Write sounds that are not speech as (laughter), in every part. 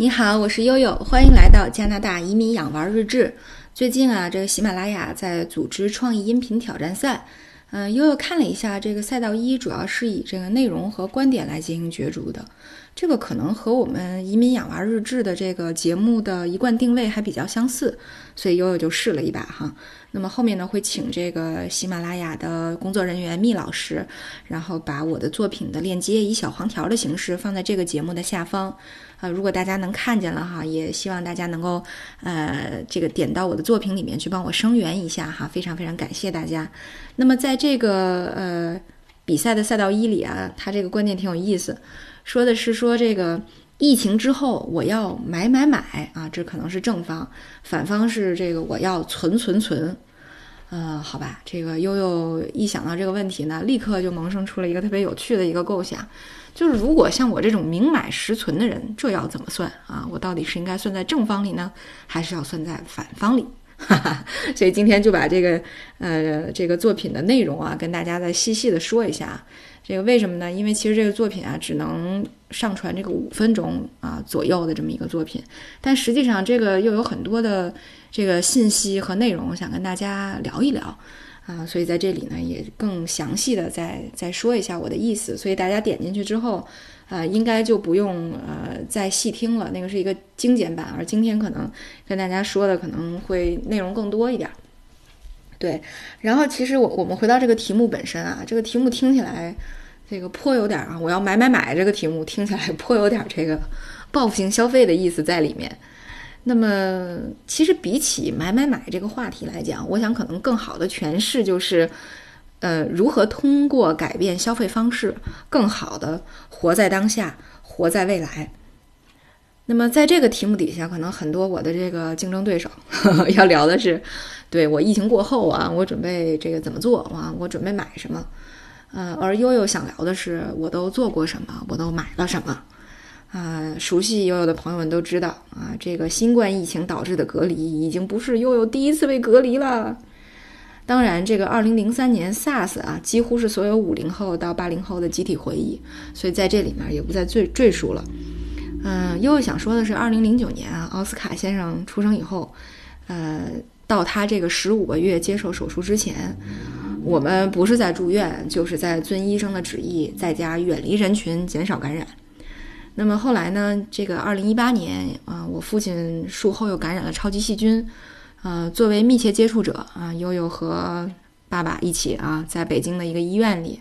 你好，我是悠悠，欢迎来到加拿大移民养娃日志。最近啊，这个喜马拉雅在组织创意音频挑战赛。嗯，悠悠看了一下这个赛道一，主要是以这个内容和观点来进行角逐的。这个可能和我们移民养娃日志的这个节目的一贯定位还比较相似，所以悠悠就试了一把哈。那么后面呢，会请这个喜马拉雅的工作人员密老师，然后把我的作品的链接以小黄条的形式放在这个节目的下方。啊，如果大家能看见了哈，也希望大家能够呃这个点到我的作品里面去帮我声援一下哈，非常非常感谢大家。那么在这个呃比赛的赛道一里啊，他这个观点挺有意思。说的是说这个疫情之后我要买买买啊，这可能是正方，反方是这个我要存存存，呃，好吧，这个悠悠一想到这个问题呢，立刻就萌生出了一个特别有趣的一个构想，就是如果像我这种明买实存的人，这要怎么算啊？我到底是应该算在正方里呢，还是要算在反方里？哈哈，所以今天就把这个呃这个作品的内容啊，跟大家再细细的说一下。这个为什么呢？因为其实这个作品啊，只能上传这个五分钟啊左右的这么一个作品，但实际上这个又有很多的这个信息和内容想跟大家聊一聊啊，所以在这里呢也更详细的再再说一下我的意思，所以大家点进去之后，呃，应该就不用呃再细听了，那个是一个精简版，而今天可能跟大家说的可能会内容更多一点。对，然后其实我我们回到这个题目本身啊，这个题目听起来这个颇有点啊，我要买买买这个题目听起来颇有点这个报复性消费的意思在里面。那么其实比起买买买这个话题来讲，我想可能更好的诠释就是，呃，如何通过改变消费方式，更好的活在当下，活在未来。那么在这个题目底下，可能很多我的这个竞争对手 (laughs) 要聊的是。对我疫情过后啊，我准备这个怎么做啊？我准备买什么？呃，而悠悠想聊的是，我都做过什么？我都买了什么？啊，熟悉悠悠的朋友们都知道啊，这个新冠疫情导致的隔离已经不是悠悠第一次被隔离了。当然，这个二零零三年 SARS 啊，几乎是所有五零后到八零后的集体回忆，所以在这里面也不再赘赘述了。嗯，悠悠想说的是，二零零九年啊，奥斯卡先生出生以后，呃。到他这个十五个月接受手术之前，我们不是在住院，就是在遵医生的旨意，在家远离人群，减少感染。那么后来呢？这个二零一八年啊，我父亲术后又感染了超级细菌，呃，作为密切接触者啊，悠悠和爸爸一起啊，在北京的一个医院里，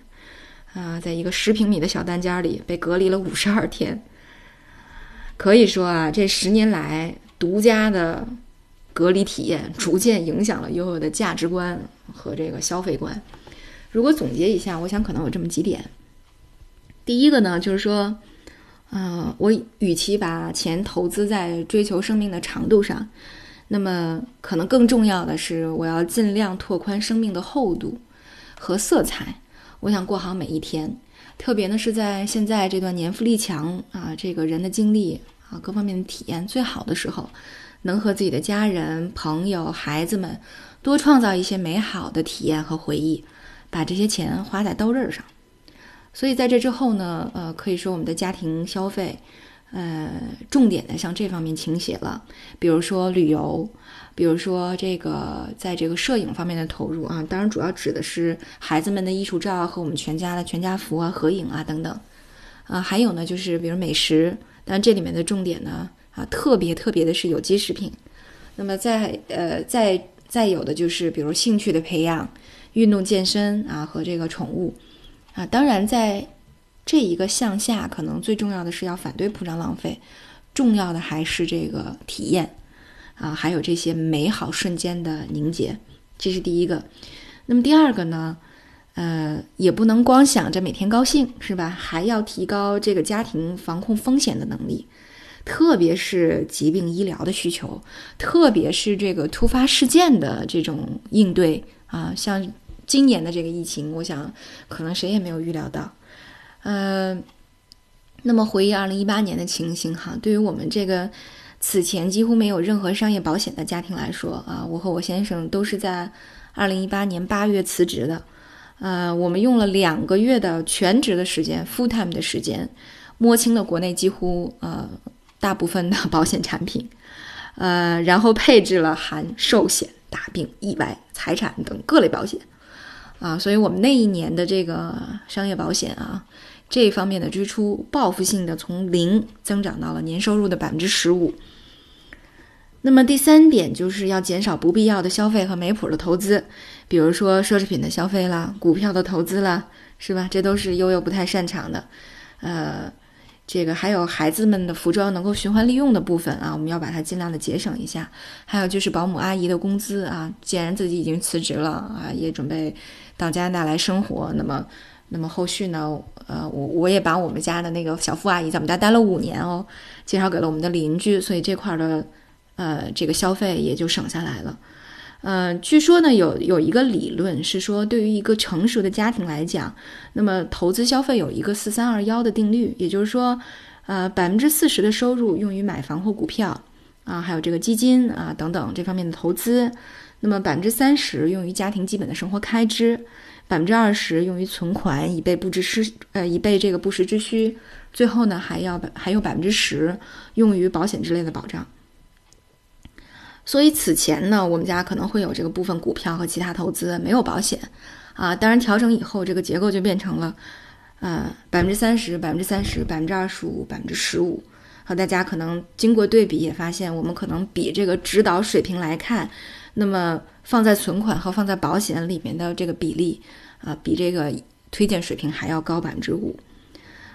啊，在一个十平米的小单间里被隔离了五十二天。可以说啊，这十年来独家的。隔离体验逐渐影响了悠悠的价值观和这个消费观。如果总结一下，我想可能有这么几点。第一个呢，就是说，呃，我与其把钱投资在追求生命的长度上，那么可能更重要的是，我要尽量拓宽生命的厚度和色彩。我想过好每一天，特别呢是在现在这段年富力强啊，这个人的精力啊，各方面的体验最好的时候。能和自己的家人、朋友、孩子们多创造一些美好的体验和回忆，把这些钱花在刀刃上。所以在这之后呢，呃，可以说我们的家庭消费，呃，重点的向这方面倾斜了。比如说旅游，比如说这个在这个摄影方面的投入啊，当然主要指的是孩子们的艺术照和我们全家的全家福啊、合影啊等等。啊，还有呢，就是比如美食，但这里面的重点呢。啊，特别特别的是有机食品，那么再呃再再有的就是比如兴趣的培养、运动健身啊和这个宠物啊，当然在这一个向下，可能最重要的是要反对铺张浪费，重要的还是这个体验啊，还有这些美好瞬间的凝结，这是第一个。那么第二个呢，呃，也不能光想着每天高兴是吧？还要提高这个家庭防控风险的能力。特别是疾病医疗的需求，特别是这个突发事件的这种应对啊，像今年的这个疫情，我想可能谁也没有预料到。呃，那么回忆二零一八年的情形哈，对于我们这个此前几乎没有任何商业保险的家庭来说啊，我和我先生都是在二零一八年八月辞职的。呃，我们用了两个月的全职的时间，full time 的时间，摸清了国内几乎呃。大部分的保险产品，呃，然后配置了含寿险、大病、意外、财产等各类保险，啊，所以我们那一年的这个商业保险啊，这方面的支出报复性的从零增长到了年收入的百分之十五。那么第三点就是要减少不必要的消费和没谱的投资，比如说奢侈品的消费啦、股票的投资啦，是吧？这都是悠悠不太擅长的，呃。这个还有孩子们的服装能够循环利用的部分啊，我们要把它尽量的节省一下。还有就是保姆阿姨的工资啊，既然自己已经辞职了啊，也准备到加拿大来生活，那么，那么后续呢，呃，我我也把我们家的那个小付阿姨在我们家待了五年哦，介绍给了我们的邻居，所以这块的呃这个消费也就省下来了。嗯，据说呢，有有一个理论是说，对于一个成熟的家庭来讲，那么投资消费有一个四三二幺的定律，也就是说，呃，百分之四十的收入用于买房或股票啊，还有这个基金啊等等这方面的投资，那么百分之三十用于家庭基本的生活开支，百分之二十用于存款以备不时之呃以备这个不时之需，最后呢还要还有百分之十用于保险之类的保障。所以此前呢，我们家可能会有这个部分股票和其他投资，没有保险，啊，当然调整以后，这个结构就变成了，呃，百分之三十、百分之三十、百分之二十五、百分之十五，和大家可能经过对比也发现，我们可能比这个指导水平来看，那么放在存款和放在保险里面的这个比例，啊，比这个推荐水平还要高百分之五，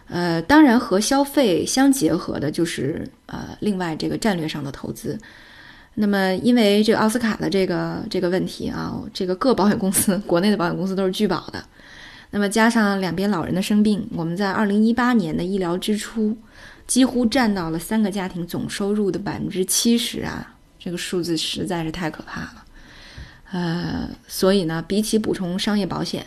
呃，当然和消费相结合的就是呃，另外这个战略上的投资。那么，因为这个奥斯卡的这个这个问题啊，这个各保险公司，国内的保险公司都是拒保的。那么加上两边老人的生病，我们在二零一八年的医疗支出几乎占到了三个家庭总收入的百分之七十啊，这个数字实在是太可怕了。呃，所以呢，比起补充商业保险，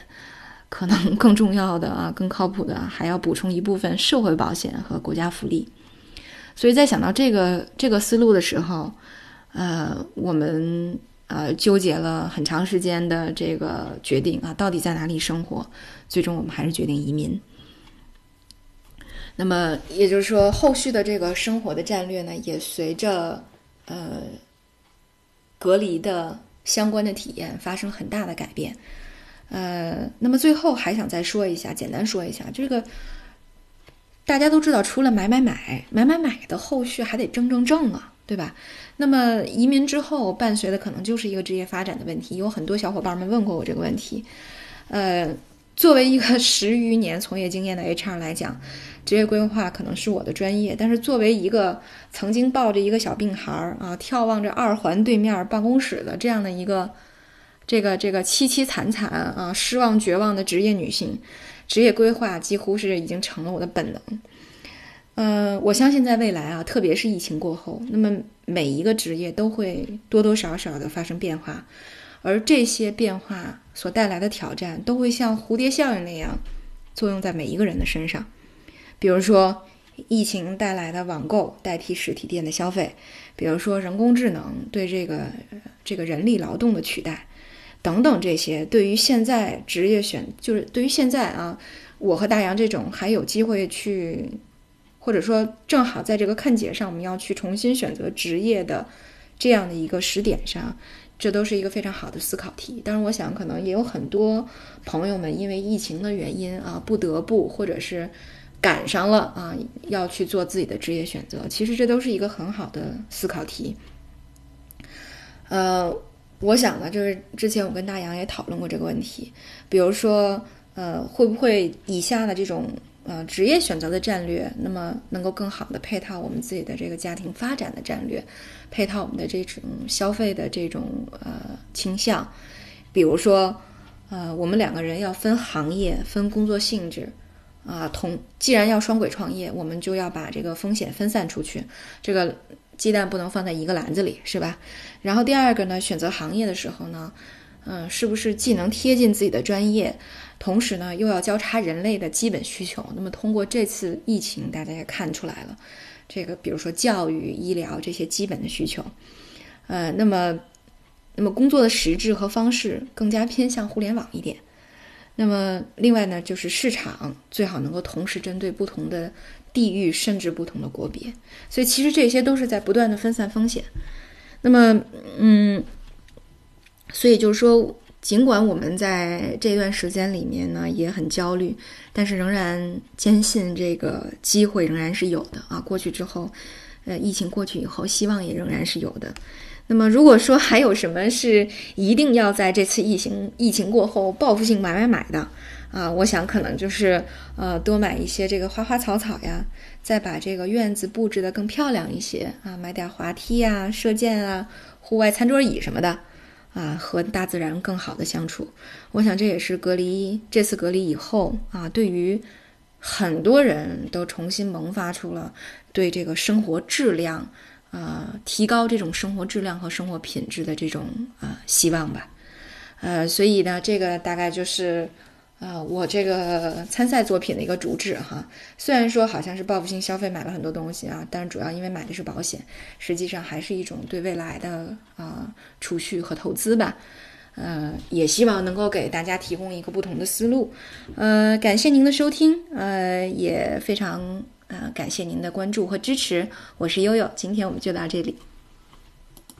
可能更重要的啊，更靠谱的还要补充一部分社会保险和国家福利。所以在想到这个这个思路的时候，呃，我们呃纠结了很长时间的这个决定啊，到底在哪里生活？最终我们还是决定移民。那么也就是说，后续的这个生活的战略呢，也随着呃隔离的相关的体验发生很大的改变。呃，那么最后还想再说一下，简单说一下，这个大家都知道，除了买买买买买买的后续还得挣挣挣啊。对吧？那么移民之后伴随的可能就是一个职业发展的问题。有很多小伙伴们问过我这个问题。呃，作为一个十余年从业经验的 HR 来讲，职业规划可能是我的专业。但是作为一个曾经抱着一个小病孩儿啊，眺望着二环对面办公室的这样的一个这个这个凄凄惨惨啊、失望绝望的职业女性，职业规划几乎是已经成了我的本能。呃，我相信在未来啊，特别是疫情过后，那么每一个职业都会多多少少的发生变化，而这些变化所带来的挑战，都会像蝴蝶效应那样作用在每一个人的身上。比如说，疫情带来的网购代替实体店的消费；比如说，人工智能对这个这个人力劳动的取代，等等，这些对于现在职业选，就是对于现在啊，我和大洋这种还有机会去。或者说，正好在这个看节上，我们要去重新选择职业的这样的一个时点上，这都是一个非常好的思考题。当然，我想可能也有很多朋友们因为疫情的原因啊，不得不或者是赶上了啊，要去做自己的职业选择。其实这都是一个很好的思考题。呃，我想呢，就是之前我跟大洋也讨论过这个问题，比如说，呃，会不会以下的这种。呃，职业选择的战略，那么能够更好的配套我们自己的这个家庭发展的战略，配套我们的这种消费的这种呃倾向，比如说，呃，我们两个人要分行业、分工作性质，啊，同既然要双轨创业，我们就要把这个风险分散出去，这个鸡蛋不能放在一个篮子里，是吧？然后第二个呢，选择行业的时候呢，嗯，是不是既能贴近自己的专业？同时呢，又要交叉人类的基本需求。那么，通过这次疫情，大家也看出来了，这个比如说教育、医疗这些基本的需求，呃，那么，那么工作的实质和方式更加偏向互联网一点。那么，另外呢，就是市场最好能够同时针对不同的地域，甚至不同的国别。所以其实这些都是在不断的分散风险。那么，嗯，所以就是说，尽管我们在这段时间里面呢也很焦虑，但是仍然坚信这个机会仍然是有的啊。过去之后，呃，疫情过去以后，希望也仍然是有的。那么，如果说还有什么是一定要在这次疫情疫情过后报复性买买买的啊，我想可能就是呃多买一些这个花花草草呀，再把这个院子布置得更漂亮一些啊，买点滑梯啊、射箭啊、户外餐桌椅什么的啊，和大自然更好的相处。我想这也是隔离这次隔离以后啊，对于很多人都重新萌发出了对这个生活质量。呃，提高这种生活质量和生活品质的这种啊希望吧，呃，所以呢，这个大概就是呃我这个参赛作品的一个主旨哈。虽然说好像是报复性消费买了很多东西啊，但是主要因为买的是保险，实际上还是一种对未来的啊储蓄和投资吧。呃，也希望能够给大家提供一个不同的思路。呃，感谢您的收听，呃，也非常。呃，感谢您的关注和支持，我是悠悠，今天我们就到这里。